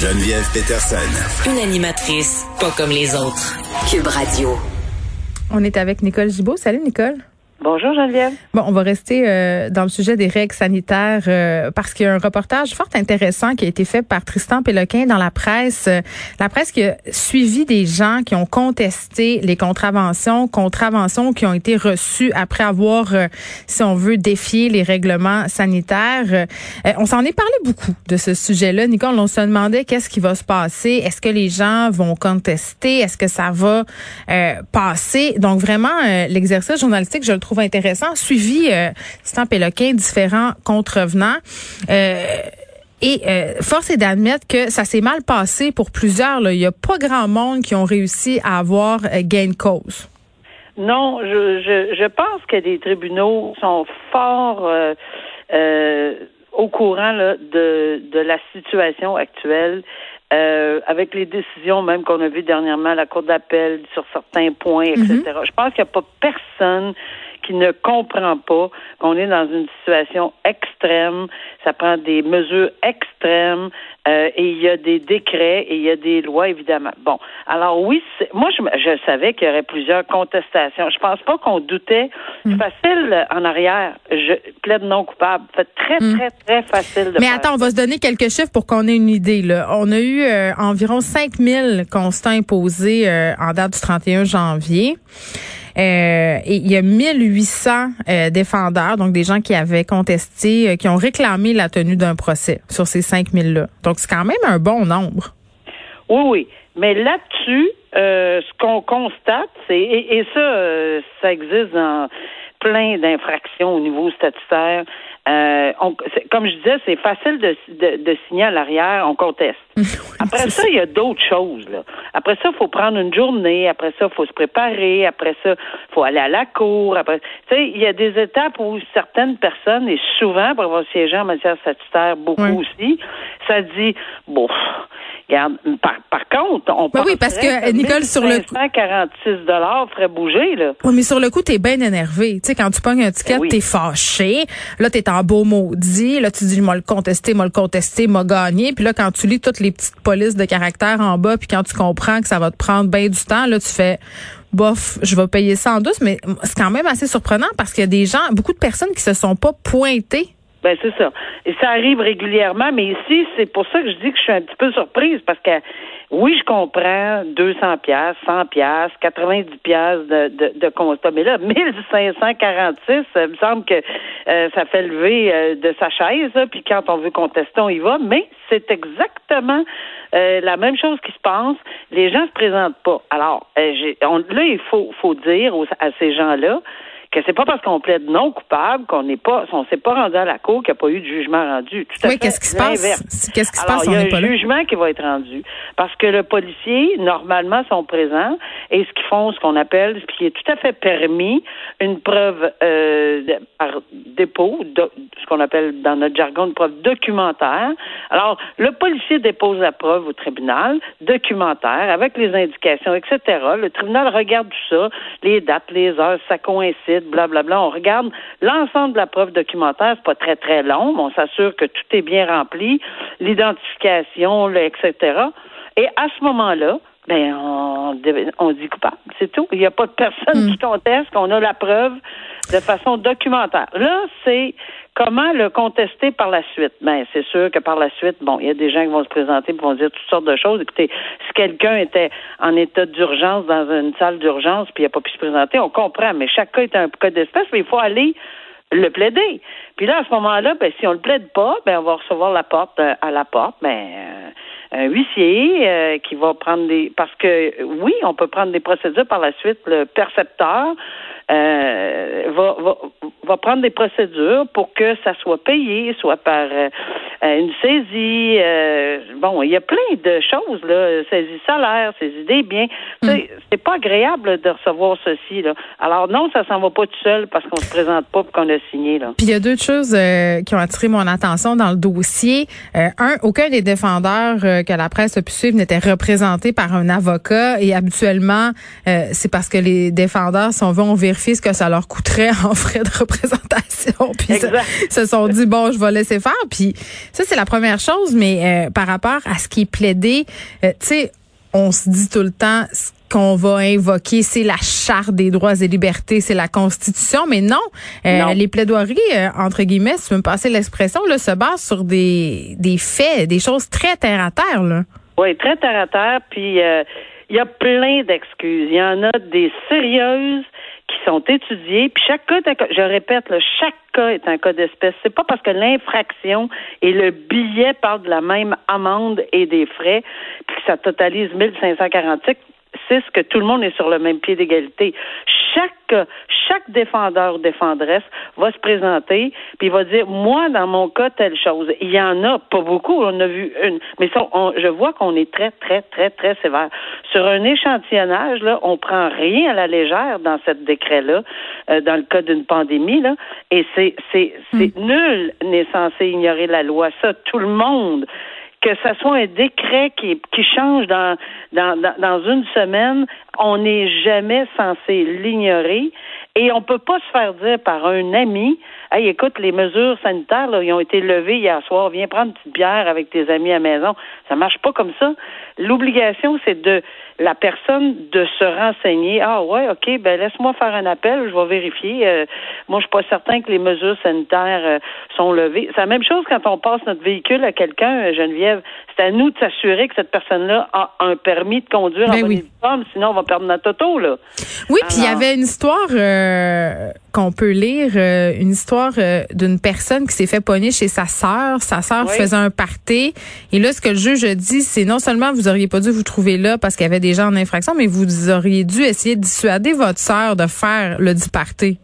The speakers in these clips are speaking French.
Geneviève Peterson. Une animatrice pas comme les autres. Cube Radio. On est avec Nicole Gibault. Salut Nicole. Bonjour Geneviève. Bon, on va rester euh, dans le sujet des règles sanitaires euh, parce qu'il y a un reportage fort intéressant qui a été fait par Tristan Péloquin dans la presse. Euh, la presse qui a suivi des gens qui ont contesté les contraventions, contraventions qui ont été reçues après avoir, si on veut, défié les règlements sanitaires. on s'en est parlé beaucoup de ce sujet-là. Nicole, on se demandait qu'est-ce qui va se passer. Est-ce que les gens vont contester? Est-ce que ça va passer? Donc vraiment, l'exercice journalistique, je le trouve intéressant, suivi euh, Stan Péloquin, différents contrevenants. Euh, et euh, force est d'admettre que ça s'est mal passé pour plusieurs. Là. Il n'y a pas grand monde qui ont réussi à avoir euh, gain de cause. Non, je, je, je pense que les tribunaux sont fort euh, au courant là, de, de la situation actuelle. Euh, avec les décisions même qu'on a vues dernièrement à la Cour d'appel sur certains points, etc. Mm-hmm. Je pense qu'il n'y a pas personne qui ne comprend pas qu'on est dans une situation extrême. Ça prend des mesures extrêmes euh, et il y a des décrets et il y a des lois, évidemment. Bon, alors oui, moi, je, je savais qu'il y aurait plusieurs contestations. Je pense pas qu'on doutait. Hmm. facile en arrière. Je plaide non coupable. C'est très, hmm. très, très facile de Mais attends, on va se donner quelques chiffres pour qu'on ait une idée. Là. On a eu euh, environ 5000 constats imposés euh, en date du 31 janvier. Euh, et il y a 1800 euh, défendeurs, donc des gens qui avaient contesté, euh, qui ont réclamé la tenue d'un procès sur ces 5000-là. Donc, c'est quand même un bon nombre. Oui, oui. Mais là-dessus, ce qu'on constate, c'est, et, et ça, ça existe dans plein d'infractions au niveau statutaire. Euh, comme je disais, c'est facile de, de, signer à l'arrière, on conteste. Après ça, il y a d'autres choses. Là. Après ça, il faut prendre une journée. Après ça, il faut se préparer. Après ça, il faut aller à la cour. Après, il y a des étapes où certaines personnes, et souvent, pour avoir siégé en matière statutaire, beaucoup aussi, ça dit, bon, regarde, par, par contre, on peut. oui, parce que Nicole sur le 146 dollars ferait bouger là. Oui, mais sur le coup, t'es bien énervé. Tu sais, quand tu pognes un ticket, ben t'es fâché. Là, t'es en beau maudit. Là, tu dis, moi le contester, moi le contester, m'a gagné. Puis là, quand tu lis toutes les petites polices de caractère en bas, puis quand tu comprends que ça va te prendre bien du temps, là, tu fais bof, je vais payer ça en douce, mais c'est quand même assez surprenant parce qu'il y a des gens, beaucoup de personnes qui se sont pas pointées ben c'est ça. Et ça arrive régulièrement, mais ici, c'est pour ça que je dis que je suis un petit peu surprise parce que oui, je comprends 200 pièces, 100 pièces, 90 pièces de, de, de constat, mais là 1546, ça me semble que euh, ça fait lever euh, de sa chaise. Puis quand on veut contester, on y va. Mais c'est exactement euh, la même chose qui se passe. Les gens se présentent pas. Alors là, il faut faut dire à ces gens-là que c'est pas parce qu'on plaide non coupable qu'on n'est pas, on s'est pas rendu à la cour qu'il n'y a pas eu de jugement rendu. Tout oui, qu'est-ce qui se passe? Qu'est-ce qui se passe? Il y a un jugement qui va être rendu parce que le policier, normalement, sont présents et ce qu'ils font, ce qu'on appelle, ce qui est tout à fait permis, une preuve euh, par dépôt, ce qu'on appelle dans notre jargon une preuve documentaire. Alors, le policier dépose la preuve au tribunal, documentaire, avec les indications, etc. Le tribunal regarde tout ça, les dates, les heures, ça coïncide blablabla. On regarde l'ensemble de la preuve documentaire, c'est pas très très long, mais on s'assure que tout est bien rempli, l'identification, etc. Et à ce moment-là, ben on, dit coupable, c'est tout. Il n'y a pas de personne hmm. qui conteste qu'on a la preuve de façon documentaire. Là, c'est comment le contester par la suite? Ben, c'est sûr que par la suite, bon, il y a des gens qui vont se présenter et vont dire toutes sortes de choses. Écoutez, si quelqu'un était en état d'urgence dans une salle d'urgence puis il n'a pas pu se présenter, on comprend, mais chaque cas est un cas d'espèce, mais il faut aller le plaider. Puis là, à ce moment-là, ben, si on le plaide pas, ben, on va recevoir la porte euh, à la porte, ben, euh, un huissier euh, qui va prendre des parce que oui, on peut prendre des procédures par la suite. Le percepteur euh, va, va, va prendre des procédures pour que ça soit payé, soit par euh, une saisie. Euh, bon, il y a plein de choses, là. Saisie salaire, saisie des biens. Hmm. C'est pas agréable de recevoir ceci, là. Alors non, ça s'en va pas tout seul parce qu'on se présente pas pour qu'on a signé, là. Puis il y a deux choses qui ont attiré mon attention dans le dossier. un, aucun des défendeurs que la presse a pu suivre n'était représenté par un avocat et habituellement, c'est parce que les défendeurs sont vont vérifier ce que ça leur coûterait en frais de représentation. Puis se sont dit bon, je vais laisser faire. Puis Ça, c'est la première chose, mais euh, par rapport à ce qui est plaidé, euh, tu sais, on se dit tout le temps ce qu'on va invoquer, c'est la charte des droits et libertés, c'est la Constitution, mais non, euh, les plaidoiries, entre guillemets, si tu veux me passer l'expression, là, se basent sur des, des faits, des choses très terre à terre, là. Oui, très terre à terre, puis il y a plein d'excuses. Il y en a des sérieuses qui sont étudiées, puis chaque cas, je répète, chaque cas est un cas d'espèce. C'est pas parce que l'infraction et le billet parlent de la même amende et des frais, puis que ça totalise 1546 c'est ce que tout le monde est sur le même pied d'égalité. Chaque, chaque défendeur ou défendresse va se présenter puis il va dire moi dans mon cas telle chose. Il y en a pas beaucoup, on a vu une, mais ça, je vois qu'on est très très très très sévère sur un échantillonnage là. On prend rien à la légère dans cette décret là, euh, dans le cas d'une pandémie là, et c'est c'est c'est hmm. nul n'est censé ignorer la loi. Ça, tout le monde que ce soit un décret qui, qui change dans, dans, dans une semaine, on n'est jamais censé l'ignorer. Et on peut pas se faire dire par un ami, hey, écoute, les mesures sanitaires, là, ils ont été levées hier soir, viens prendre une petite bière avec tes amis à la maison. Ça marche pas comme ça. L'obligation, c'est de la personne de se renseigner. Ah ouais, ok, ben laisse-moi faire un appel, je vais vérifier. Euh, moi, je suis pas certain que les mesures sanitaires euh, sont levées. C'est la même chose quand on passe notre véhicule à quelqu'un, euh, Geneviève. C'est à nous de s'assurer que cette personne-là a un permis de conduire ben en oui. sinon on va perdre notre auto là. Oui, puis il y avait une histoire qu'on peut lire, une histoire d'une personne qui s'est fait pogner chez sa sœur. Sa sœur faisait un party, et là, ce que le juge dit, c'est non seulement vous auriez pas dû vous trouver là parce qu'il y avait des gens en infraction, mais vous auriez dû essayer de dissuader votre sœur de faire le diparté.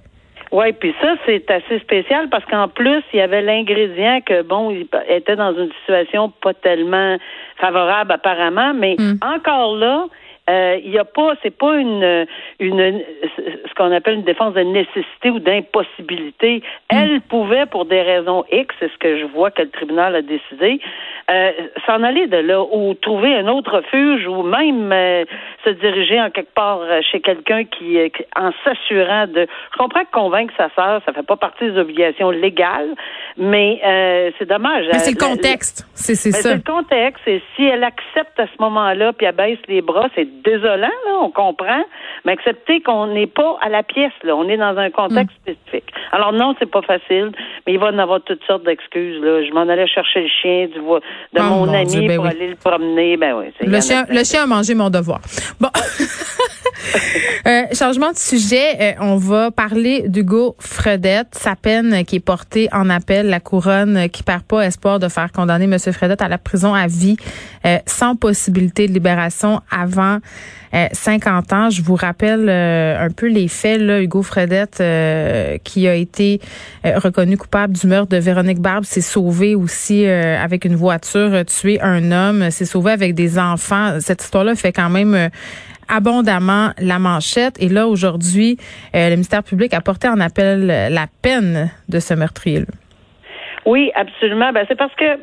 Oui, puis ça, c'est assez spécial parce qu'en plus, il y avait l'ingrédient que, bon, il était dans une situation pas tellement favorable apparemment, mais hmm. encore là, euh, il n'y a pas, c'est pas une, une, ce qu'on appelle une défense de nécessité ou d'impossibilité. Hmm. Elle pouvait, pour des raisons X, c'est ce que je vois que le tribunal a décidé, euh, s'en aller de là ou trouver un autre refuge ou même euh, se diriger en quelque part chez quelqu'un qui, en s'assurant de. Je comprends que convaincre sa sœur, ça fait pas partie des obligations légales, mais c'est dommage. Mais c'est le contexte, c'est ça. C'est le contexte. Et si elle accepte à ce moment-là, puis elle baisse les bras, c'est désolant, là, on comprend, mais accepter qu'on n'est pas à la pièce, là, on est dans un contexte mm. spécifique. Alors non, c'est pas facile, mais il va en avoir toutes sortes d'excuses. Là. Je m'en allais chercher le chien du, de oh mon, ami ben pour aller le promener. Ben oui, le, chien, le chien a mangé mon devoir. Bon. Euh, changement de sujet, euh, on va parler d'Hugo Fredette, sa peine qui est portée en appel, la couronne qui perd pas espoir de faire condamner M. Fredette à la prison à vie euh, sans possibilité de libération avant 50 ans. Je vous rappelle un peu les faits. Là, Hugo Fredette, qui a été reconnu coupable du meurtre de Véronique Barbe, s'est sauvé aussi avec une voiture, tué un homme, s'est sauvé avec des enfants. Cette histoire-là fait quand même abondamment la manchette. Et là, aujourd'hui, euh, le ministère public a porté en appel la peine de ce meurtrier-là. Oui, absolument. Ben, c'est parce que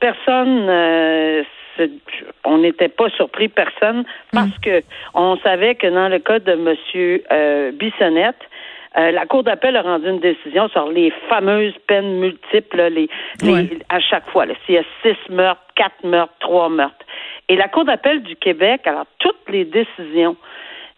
personne, euh, on n'était pas surpris, personne, parce mm. que on savait que dans le cas de M. Euh, Bissonnette, la Cour d'appel a rendu une décision sur les fameuses peines multiples, les, à chaque fois. S'il y a six meurtres, quatre meurtres, trois meurtres. Et la Cour d'appel du Québec, alors toutes les décisions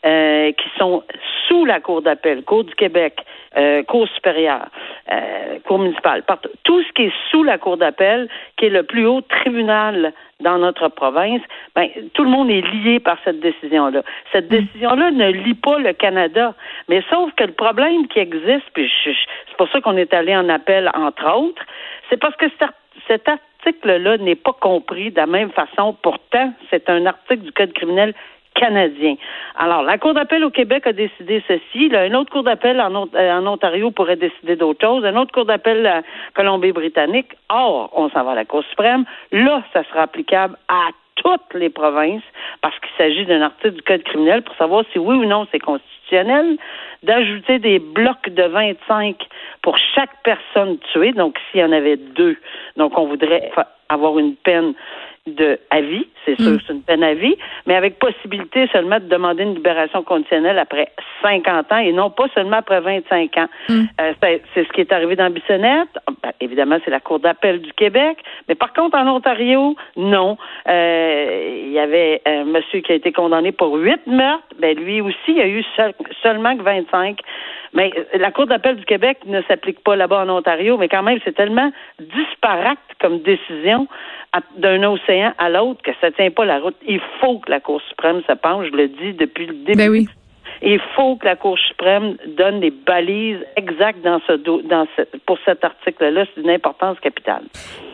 euh, qui sont sous la Cour d'appel, Cour du Québec, euh, Cour supérieure, euh, Cour municipale, tout ce qui est sous la Cour d'appel, qui est le plus haut tribunal dans notre province, ben, tout le monde est lié par cette décision-là. Cette mm. décision-là ne lie pas le Canada, mais sauf que le problème qui existe, puis c'est pour ça qu'on est allé en appel, entre autres, c'est parce que cet article-là n'est pas compris de la même façon. Pourtant, c'est un article du Code criminel canadien. Alors, la Cour d'appel au Québec a décidé ceci. Là, une autre Cour d'appel en, en, Ontario pourrait décider d'autre chose. Une autre Cour d'appel à Colombie-Britannique. Or, on s'en va à la Cour suprême. Là, ça sera applicable à toutes les provinces parce qu'il s'agit d'un article du Code criminel pour savoir si oui ou non c'est constitutionnel d'ajouter des blocs de 25 pour chaque personne tuée. Donc, s'il y en avait deux, donc on voudrait avoir une peine de à vie, c'est sûr, mm. c'est une peine à vie, mais avec possibilité seulement de demander une libération conditionnelle après 50 ans et non pas seulement après 25 ans. Mm. Euh, c'est, ce qui est arrivé dans Bissonnette. Ben, évidemment, c'est la Cour d'appel du Québec, mais par contre, en Ontario, non. Euh, il y avait un monsieur qui a été condamné pour huit meurtres, ben lui aussi, il y a eu seulement que 25. Mais euh, la Cour d'appel du Québec ne s'applique pas là-bas en Ontario, mais quand même, c'est tellement disparate comme décision d'un océan à l'autre que ça tient pas la route. Il faut que la Cour suprême se penche, je le dis depuis le début. Ben oui. Il faut que la Cour suprême donne les balises exactes dans ce, dans ce, pour cet article-là. C'est d'une importance capitale.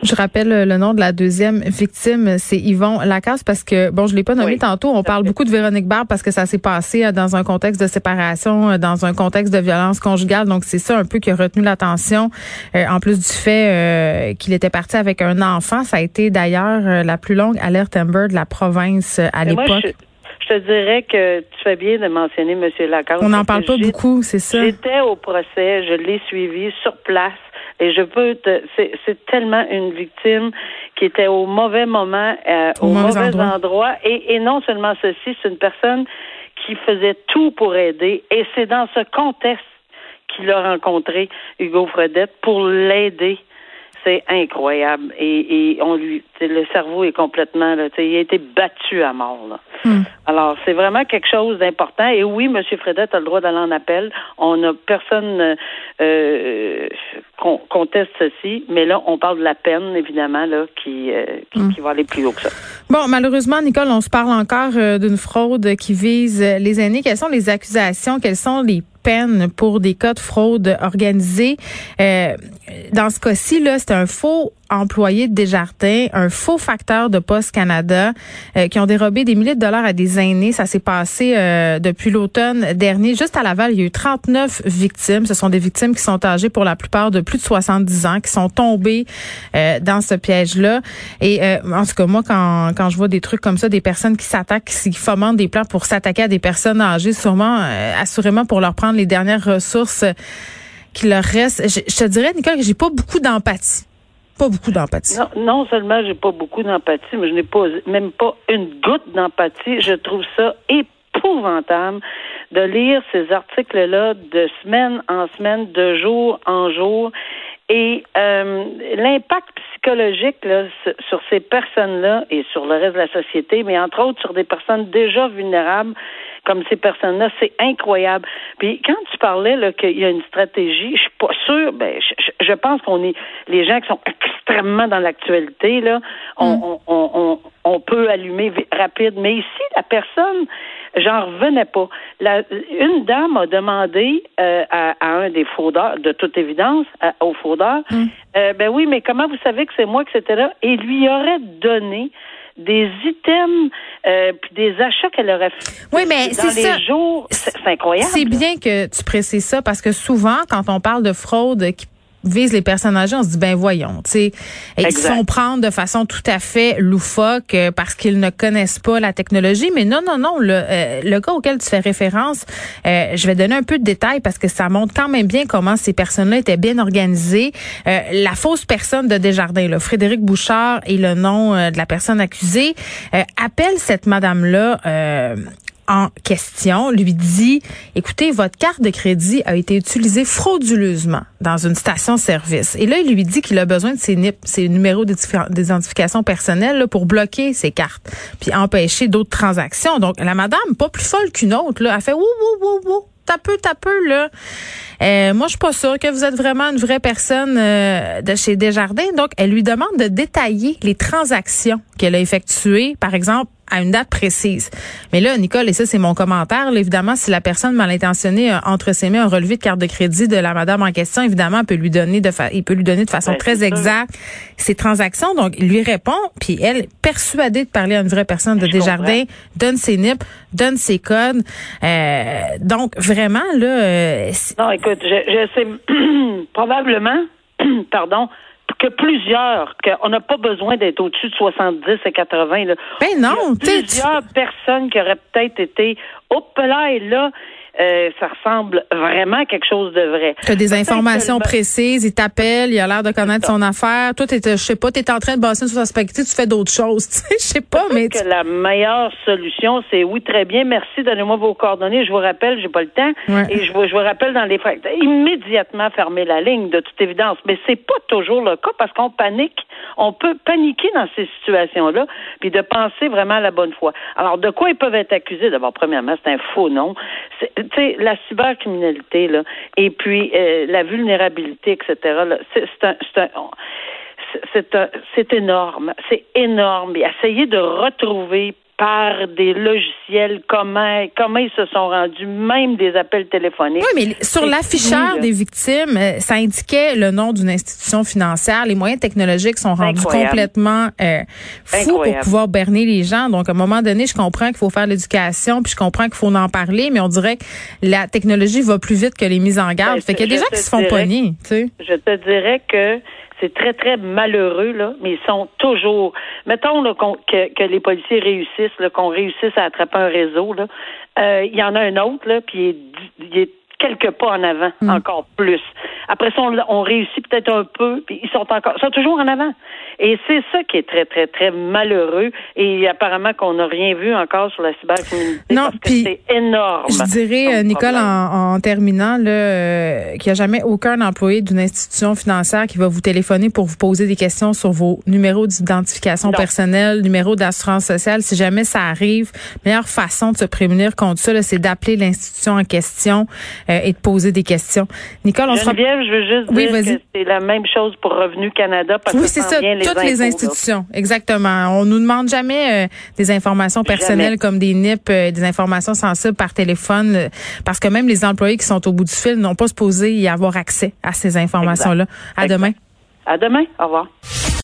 Je rappelle le nom de la deuxième victime, c'est Yvon Lacasse, parce que, bon, je l'ai pas nommé tantôt. On parle beaucoup de Véronique Barbe parce que ça s'est passé euh, dans un contexte de séparation, euh, dans un contexte de violence conjugale. Donc, c'est ça un peu qui a retenu l'attention. Euh, en plus du fait qu'il était parti avec un enfant, ça a été d'ailleurs la plus longue alerte Amber de la province à l'époque. Je te dirais que tu fais bien de mentionner M. Lacan. On n'en parle pas beaucoup, c'est ça? J'étais au procès, je l'ai suivi sur place. Et je peux te, c'est tellement une victime qui était au mauvais moment, euh, au, mauvais, endroit. Et, et non seulement ceci, c'est une personne qui faisait tout pour aider. Et c'est dans ce contexte qu'il a rencontré Hugo Fredette pour l'aider c'est incroyable. Et, et, on lui, le cerveau est complètement, là, il a été battu à mort. Là. Hmm. Alors, c'est vraiment quelque chose d'important. Et oui, M. Fredette a le droit d'aller en appel. On n'a personne euh, conteste ceci, mais là, on parle de la peine, évidemment, là, qui, euh, hmm. qui, va aller plus haut que ça. Bon, malheureusement, Nicole, on se parle encore euh, d'une fraude qui vise les aînés. Quelles sont les accusations? Quelles sont les peine pour des cas de fraude organisée. Euh, dans ce cas-ci, là, c'est un faux employé de Desjardins, un faux facteur de Poste Canada euh, qui ont dérobé des milliers de dollars à des aînés. Ça s'est passé euh, depuis l'automne dernier. Juste à Laval, il y a eu 39 victimes. Ce sont des victimes qui sont âgées pour la plupart de plus de 70 ans, qui sont tombées dans ce piège-là. Et en tout cas, moi, quand, quand je vois des trucs comme ça, des personnes qui s'attaquent, qui fomentent des plans pour s'attaquer à des personnes âgées, sûrement, assurément pour leur prendre les dernières ressources qui leur restent. Je, te dirais, Nicole, que j'ai pas beaucoup d'empathie. Pas beaucoup d'empathie. Non, non seulement j'ai pas beaucoup d'empathie, mais je n'ai pas même pas une goutte d'empathie. Je trouve ça épouvantable de lire ces articles-là de semaine en semaine, de jour en jour. Et euh, l'impact psychologique là, sur ces personnes-là et sur le reste de la société, mais entre autres sur des personnes déjà vulnérables, comme ces personnes-là. C'est incroyable. Puis quand tu parlais là, qu'il y a une stratégie, je suis pas sûre, ben, je, je pense qu'on est les gens qui sont extrêmement dans l'actualité, là, on, mm. on, on, on, peut allumer rapide. Mais ici, la personne, j'en revenais pas. La, une dame a demandé euh, à, à, un des fraudeurs, de toute évidence, au fraudeur, mm. euh, ben oui, mais comment vous savez que c'est moi, etc. Et lui aurait donné des items euh, puis des achats qu'elle aurait fait oui, mais dans les ça. jours. C'est incroyable. C'est bien que tu précises ça parce que souvent, quand on parle de fraude qui vise les personnes âgées, on se dit ben voyons, tu sais, ils se font prendre de façon tout à fait loufoque euh, parce qu'ils ne connaissent pas la technologie. Mais non, non, non, le, euh, le cas auquel tu fais référence, euh, je vais donner un peu de détails parce que ça montre quand même bien comment ces personnes-là étaient bien organisées. la fausse personne de Desjardins, là, Frédéric Bouchard et le nom de la personne accusée, appelle cette madame-là en question lui dit, écoutez, votre carte de crédit a été utilisée frauduleusement dans une station-service. Et là, il lui dit qu'il a besoin de ses NIP, ses numéros d'identification personnelle pour bloquer ses cartes, puis empêcher d'autres transactions. Donc, la madame, pas plus folle qu'une autre, là, a fait, wou, wou, wou, wou, t'as peu, t'as peu, là. Euh, moi, je suis pas sûre que vous êtes vraiment une vraie personne euh, de chez Desjardins. Donc, elle lui demande de détailler les transactions qu'elle a effectuées, par exemple, à une date précise. Mais là, Nicole, et ça c'est mon commentaire, évidemment, si la personne mal intentionnée a entre ses mains un relevé de carte de crédit de la madame en question, évidemment, peut lui donner de il peut lui donner de façon ben, très exacte ses transactions. Donc, il lui répond, puis elle, persuadée de parler à une vraie personne de Desjardins, donne ses NIP, donne ses codes. Euh, donc, vraiment, là... Euh, non, écoute, je, je sais probablement, pardon, que plusieurs, qu'on n'a pas besoin d'être au-dessus de 70 et 80. Là. Ben non, plusieurs personnes qui auraient peut-être été, hop là et là, euh, ça ressemble vraiment à quelque chose de vrai. Tu as des informations précises, il t'appelle, il a l'air de connaître son affaire. Toi, je sais pas, tu es en train de bosser sur sa spectacle, tu fais d'autres choses. Je sais pas, mais. que la meilleure solution, c'est oui, très bien, merci, donnez-moi vos coordonnées, je vous rappelle, j'ai pas le temps. Et je vous, je vous rappelle dans les Immédiatement fermer la ligne, de toute évidence. Mais c'est pas toujours le cas parce qu'on panique. On peut paniquer dans ces situations-là, puis de penser vraiment à la bonne foi. Alors, de quoi ils peuvent être accusés? D'abord, premièrement, c'est un faux nom. La cybercriminalité, là, et puis euh, la vulnérabilité, etc., c'est c'est énorme, c'est énorme. Et essayer de retrouver par des logiciels, comment, comment ils se sont rendus, même des appels téléphoniques. Oui, mais sur l'afficheur des victimes, euh, ça indiquait le nom d'une institution financière. Les moyens technologiques sont rendus complètement euh, fous pour pouvoir berner les gens. Donc, à un moment donné, je comprends qu'il faut faire l'éducation, puis je comprends qu'il faut en parler, mais on dirait que la technologie va plus vite que les mises en garde. Ben, fait qu'il y a des gens qui se font pogner, tu sais. Je te dirais que c'est très, très malheureux, là, mais ils sont toujours. Mettons là, que, les policiers réussissent, qu'on réussisse à attraper un réseau. Là. Euh, il y en a un autre, là, puis il est, quelques pas en avant, mm. encore plus. Après ça, on, réussit peut-être un peu, puis ils sont encore, ils sont toujours en avant. Et c'est ça qui est très, très, très malheureux. Et apparemment qu'on n'a rien vu encore sur la cybercriminalité. Non, puis c'est énorme. Je dirais, euh, Nicole, en, terminant, là, euh, qu'il n'y a jamais aucun employé d'une institution financière qui va vous téléphoner pour vous poser des questions sur vos numéros d'identification personnelle, numéro d'assurance sociale. Si jamais ça arrive, la meilleure façon de se prémunir contre ça, c'est d'appeler l'institution en question euh, et de poser des questions. Nicole, on sera je veux juste dire que c'est la même chose pour Revenu Canada parce oui, c'est ça, toutes les institutions, exactement. On nous demande jamais euh, des informations personnelles comme des NIP, euh, des informations sensibles par téléphone, euh, parce que même les employés qui sont au bout du fil n'ont pas supposé y avoir accès à ces informations-là. À demain. À demain. Au revoir.